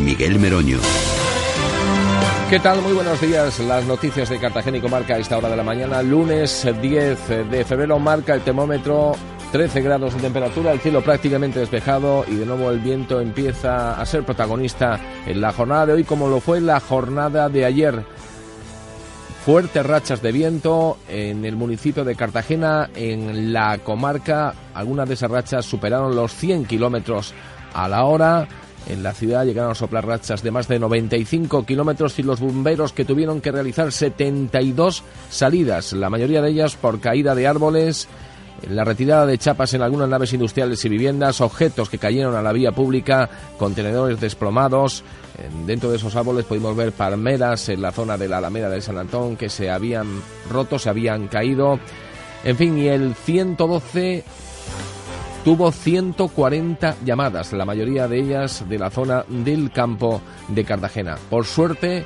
Miguel Meroño. ¿Qué tal? Muy buenos días. Las noticias de Cartagena y Comarca a esta hora de la mañana. Lunes 10 de febrero marca el termómetro 13 grados de temperatura, el cielo prácticamente despejado y de nuevo el viento empieza a ser protagonista en la jornada de hoy como lo fue la jornada de ayer. Fuertes rachas de viento en el municipio de Cartagena, en la comarca. Algunas de esas rachas superaron los 100 kilómetros a la hora. En la ciudad llegaron a soplar rachas de más de 95 kilómetros y los bomberos que tuvieron que realizar 72 salidas, la mayoría de ellas por caída de árboles, la retirada de chapas en algunas naves industriales y viviendas, objetos que cayeron a la vía pública, contenedores desplomados. Dentro de esos árboles pudimos ver palmeras en la zona de la Alameda de San Antón que se habían roto, se habían caído. En fin, y el 112 tuvo 140 llamadas, la mayoría de ellas de la zona del campo de Cartagena. Por suerte,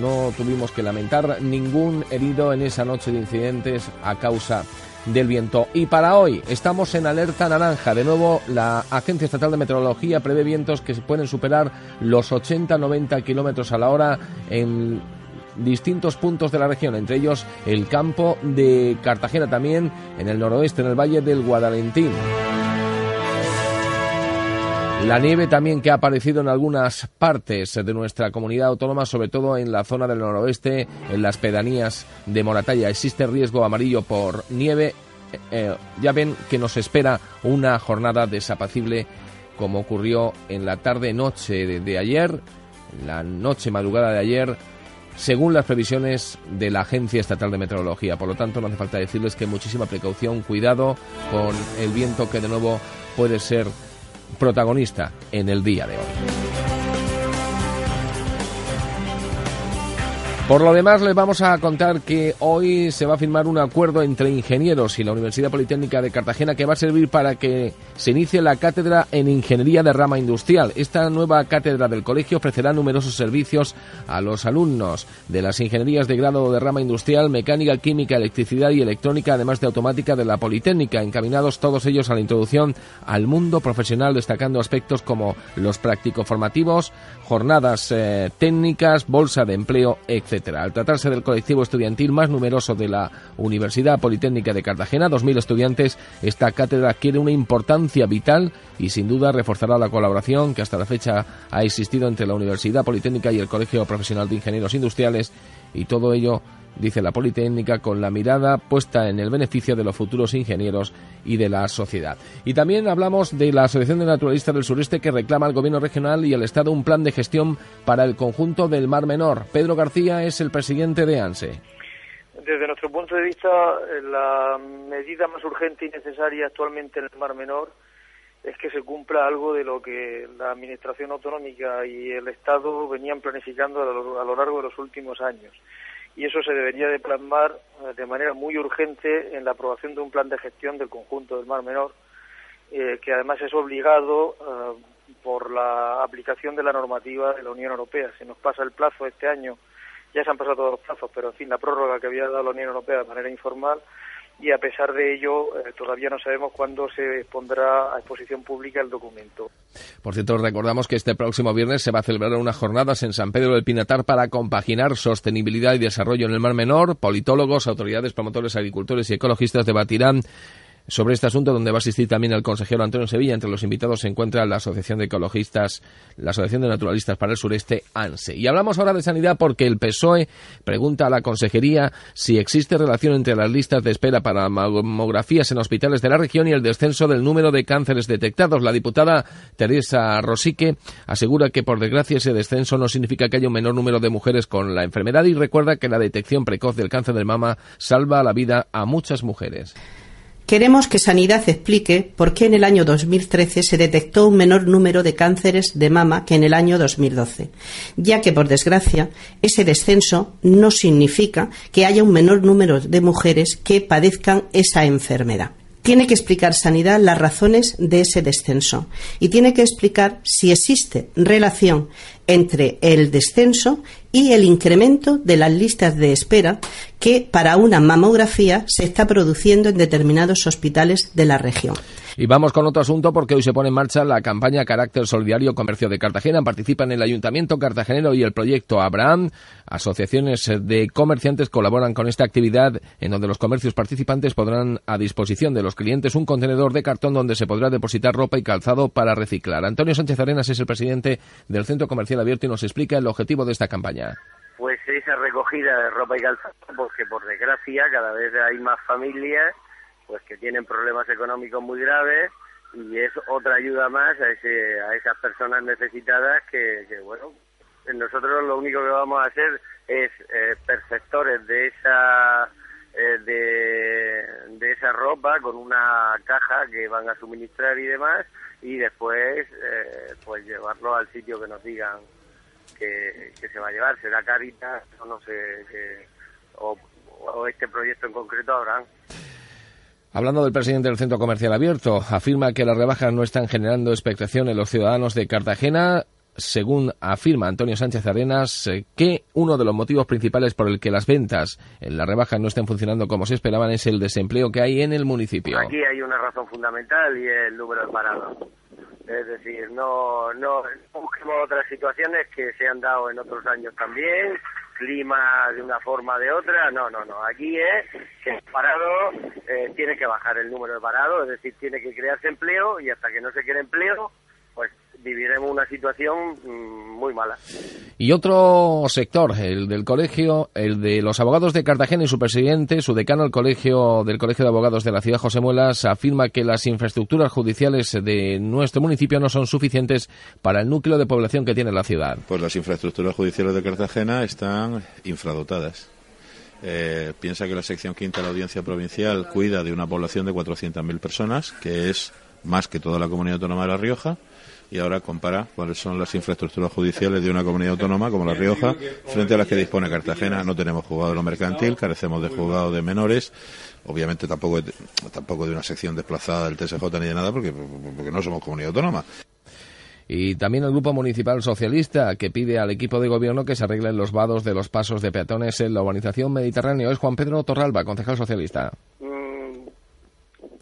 no tuvimos que lamentar ningún herido en esa noche de incidentes a causa del viento. Y para hoy estamos en alerta naranja. De nuevo, la Agencia Estatal de Meteorología prevé vientos que pueden superar los 80-90 kilómetros a la hora en distintos puntos de la región, entre ellos el campo de Cartagena también, en el noroeste, en el valle del Guadalentín. La nieve también que ha aparecido en algunas partes de nuestra comunidad autónoma, sobre todo en la zona del noroeste, en las pedanías de Moratalla. Existe riesgo amarillo por nieve. Eh, eh, ya ven que nos espera una jornada desapacible como ocurrió en la tarde-noche de, de ayer, la noche madrugada de ayer, según las previsiones de la Agencia Estatal de Meteorología. Por lo tanto, no hace falta decirles que muchísima precaución, cuidado con el viento que de nuevo puede ser protagonista en el día de hoy. Por lo demás, les vamos a contar que hoy se va a firmar un acuerdo entre ingenieros y la Universidad Politécnica de Cartagena que va a servir para que se inicie la cátedra en Ingeniería de Rama Industrial. Esta nueva cátedra del colegio ofrecerá numerosos servicios a los alumnos de las ingenierías de grado de rama industrial, mecánica, química, electricidad y electrónica, además de automática de la Politécnica, encaminados todos ellos a la introducción al mundo profesional, destacando aspectos como los práctico formativos, jornadas eh, técnicas, bolsa de empleo, etc. Al tratarse del colectivo estudiantil más numeroso de la Universidad Politécnica de Cartagena, 2.000 estudiantes, esta cátedra adquiere una importancia vital y sin duda reforzará la colaboración que hasta la fecha ha existido entre la Universidad Politécnica y el Colegio Profesional de Ingenieros Industriales y todo ello dice la Politécnica, con la mirada puesta en el beneficio de los futuros ingenieros y de la sociedad. Y también hablamos de la Asociación de Naturalistas del Sureste que reclama al Gobierno regional y al Estado un plan de gestión para el conjunto del Mar Menor. Pedro García es el presidente de ANSE. Desde nuestro punto de vista, la medida más urgente y necesaria actualmente en el Mar Menor es que se cumpla algo de lo que la Administración Autonómica y el Estado venían planificando a lo largo de los últimos años y eso se debería de plasmar eh, de manera muy urgente en la aprobación de un plan de gestión del conjunto del Mar Menor, eh, que además es obligado eh, por la aplicación de la normativa de la Unión Europea. Se nos pasa el plazo este año, ya se han pasado todos los plazos, pero en fin, la prórroga que había dado la Unión Europea de manera informal y a pesar de ello todavía no sabemos cuándo se pondrá a exposición pública el documento. Por cierto, recordamos que este próximo viernes se va a celebrar unas jornadas en San Pedro del Pinatar para compaginar sostenibilidad y desarrollo en el Mar Menor. Politólogos, autoridades, promotores, agricultores y ecologistas debatirán sobre este asunto, donde va a asistir también el consejero Antonio Sevilla. Entre los invitados se encuentra la Asociación de Ecologistas, la Asociación de Naturalistas para el Sureste, ANSE. Y hablamos ahora de sanidad porque el PSOE pregunta a la consejería si existe relación entre las listas de espera para mamografías en hospitales de la región y el descenso del número de cánceres detectados. La diputada Teresa Rosique asegura que, por desgracia, ese descenso no significa que haya un menor número de mujeres con la enfermedad y recuerda que la detección precoz del cáncer de mama salva la vida a muchas mujeres. Queremos que Sanidad explique por qué en el año 2013 se detectó un menor número de cánceres de mama que en el año 2012, ya que, por desgracia, ese descenso no significa que haya un menor número de mujeres que padezcan esa enfermedad tiene que explicar Sanidad las razones de ese descenso y tiene que explicar si existe relación entre el descenso y el incremento de las listas de espera que para una mamografía se está produciendo en determinados hospitales de la región. Y vamos con otro asunto porque hoy se pone en marcha la campaña Carácter Solidario Comercio de Cartagena. Participan el Ayuntamiento Cartagenero y el proyecto Abraham. Asociaciones de comerciantes colaboran con esta actividad en donde los comercios participantes podrán a disposición de los clientes un contenedor de cartón donde se podrá depositar ropa y calzado para reciclar. Antonio Sánchez Arenas es el presidente del Centro Comercial Abierto y nos explica el objetivo de esta campaña. Pues esa recogida de ropa y calzado, porque por desgracia cada vez hay más familias pues que tienen problemas económicos muy graves y es otra ayuda más a, ese, a esas personas necesitadas que, bueno, nosotros lo único que vamos a hacer es eh, perceptores de esa eh, de, esa ropa con una caja que van a suministrar y demás y después eh, pues llevarlo al sitio que nos digan que, se va a llevar. Será Caritas o no sé o, o este proyecto en concreto habrán Hablando del presidente del Centro Comercial Abierto, afirma que las rebajas no están generando expectación en los ciudadanos de Cartagena. Según afirma Antonio Sánchez Arenas, eh, que uno de los motivos principales por el que las ventas en las rebajas no estén funcionando como se esperaban es el desempleo que hay en el municipio. Aquí hay una razón fundamental y es el número de parados. Es decir, no, no busquemos otras situaciones que se han dado en otros años también, clima de una forma o de otra, no, no, no. Aquí es que el parado eh, tiene que bajar el número de parados, es decir, tiene que crearse empleo y hasta que no se cree empleo, viviremos una situación mm, muy mala. Y otro sector, el del colegio, el de los abogados de Cartagena y su presidente, su decano el colegio del Colegio de Abogados de la ciudad, José Muelas, afirma que las infraestructuras judiciales de nuestro municipio no son suficientes para el núcleo de población que tiene la ciudad. Pues las infraestructuras judiciales de Cartagena están infradotadas. Eh, piensa que la sección quinta de la Audiencia Provincial cuida de una población de 400.000 personas, que es más que toda la comunidad autónoma de La Rioja y ahora compara cuáles son las infraestructuras judiciales de una comunidad autónoma como La Rioja frente a las que dispone Cartagena. No tenemos juzgado de lo mercantil, carecemos de juzgado de menores, obviamente tampoco, tampoco de una sección desplazada del TSJ ni de nada porque, porque no somos comunidad autónoma. Y también el Grupo Municipal Socialista, que pide al equipo de gobierno que se arreglen los vados de los pasos de peatones en la urbanización mediterránea. Es Juan Pedro Torralba, concejal socialista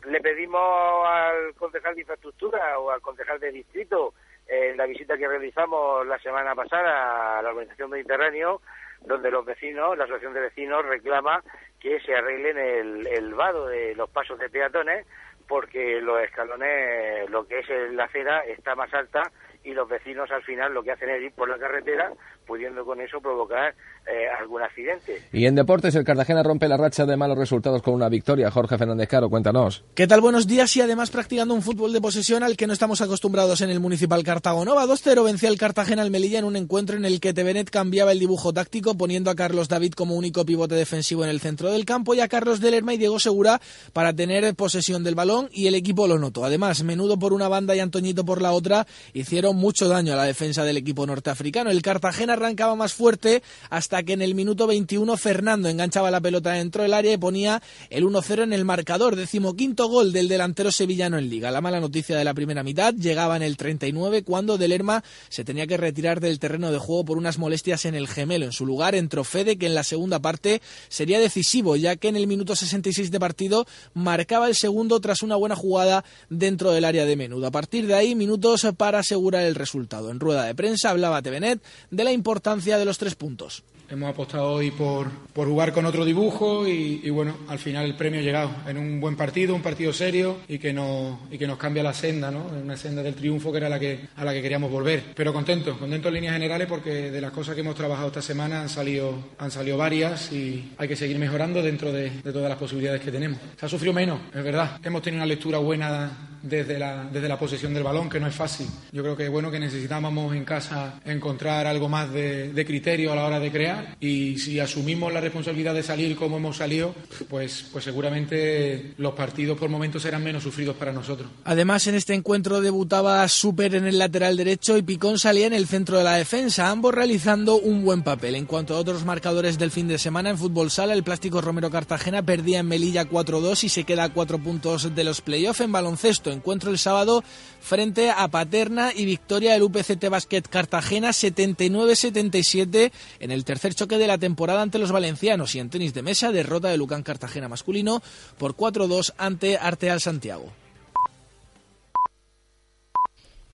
le pedimos al concejal de infraestructura o al concejal de distrito en la visita que realizamos la semana pasada a la organización Mediterráneo, donde los vecinos, la asociación de vecinos reclama que se arreglen el, el vado de los pasos de peatones porque los escalones, lo que es la acera, está más alta y los vecinos al final lo que hacen es ir por la carretera, pudiendo con eso provocar eh, algún accidente. Y en deportes, el Cartagena rompe la racha de malos resultados con una victoria. Jorge Fernández Caro, cuéntanos. ¿Qué tal? Buenos días y además practicando un fútbol de posesión al que no estamos acostumbrados en el Municipal Cartagonova. 2-0 vencía el Cartagena al Melilla en un encuentro en el que Tevenet cambiaba el dibujo táctico poniendo a Carlos David como único pivote defensivo en el centro del campo y a Carlos Delerma y Diego Segura para tener posesión del balón y el equipo lo notó. Además, Menudo por una banda y Antoñito por la otra hicieron mucho daño a la defensa del equipo norteafricano. El Cartagena arrancaba más fuerte hasta que en el minuto 20 21 Fernando enganchaba la pelota dentro del área y ponía el 1-0 en el marcador. Decimoquinto gol del delantero sevillano en Liga. La mala noticia de la primera mitad llegaba en el 39 cuando Delerma se tenía que retirar del terreno de juego por unas molestias en el gemelo. En su lugar entró Fede que en la segunda parte sería decisivo ya que en el minuto 66 de partido marcaba el segundo tras una buena jugada dentro del área de menudo. A partir de ahí minutos para asegurar el resultado. En rueda de prensa hablaba Tevenet de la importancia de los tres puntos. Hemos apostado hoy por, por jugar con otro dibujo y, bueno, al final el premio ha llegado en un buen partido, un partido serio y que nos, y que nos cambia la senda, ¿no? Una senda del triunfo que era la que, a la que queríamos volver. Pero contento, contento en líneas generales porque de las cosas que hemos trabajado esta semana han salido, han salido varias y hay que seguir mejorando dentro de, de todas las posibilidades que tenemos. Se ha sufrido menos, es verdad. Hemos tenido una lectura buena desde la, desde la posesión del balón, que no es fácil. Yo creo que bueno que necesitábamos en casa encontrar algo más de, de, criterio a la hora de crear y si asumimos la responsabilidad de salir como hemos salido, pues, pues seguramente los partidos por momentos serán menos sufridos para nosotros. Además, en este encuentro debutaba Super en el lateral derecho y Picón salía en el centro de la defensa, ambos realizando un buen papel. En cuanto a otros marcadores del fin de semana, en fútbol sala, el Plástico Romero Cartagena perdía en Melilla 4-2 y se queda a cuatro puntos de los playoffs en baloncesto encuentro el sábado frente a Paterna y victoria del UPCT Basket Cartagena 79-77 en el tercer choque de la temporada ante los valencianos y en tenis de mesa derrota de Lucán Cartagena masculino por 4-2 ante Arteal Santiago.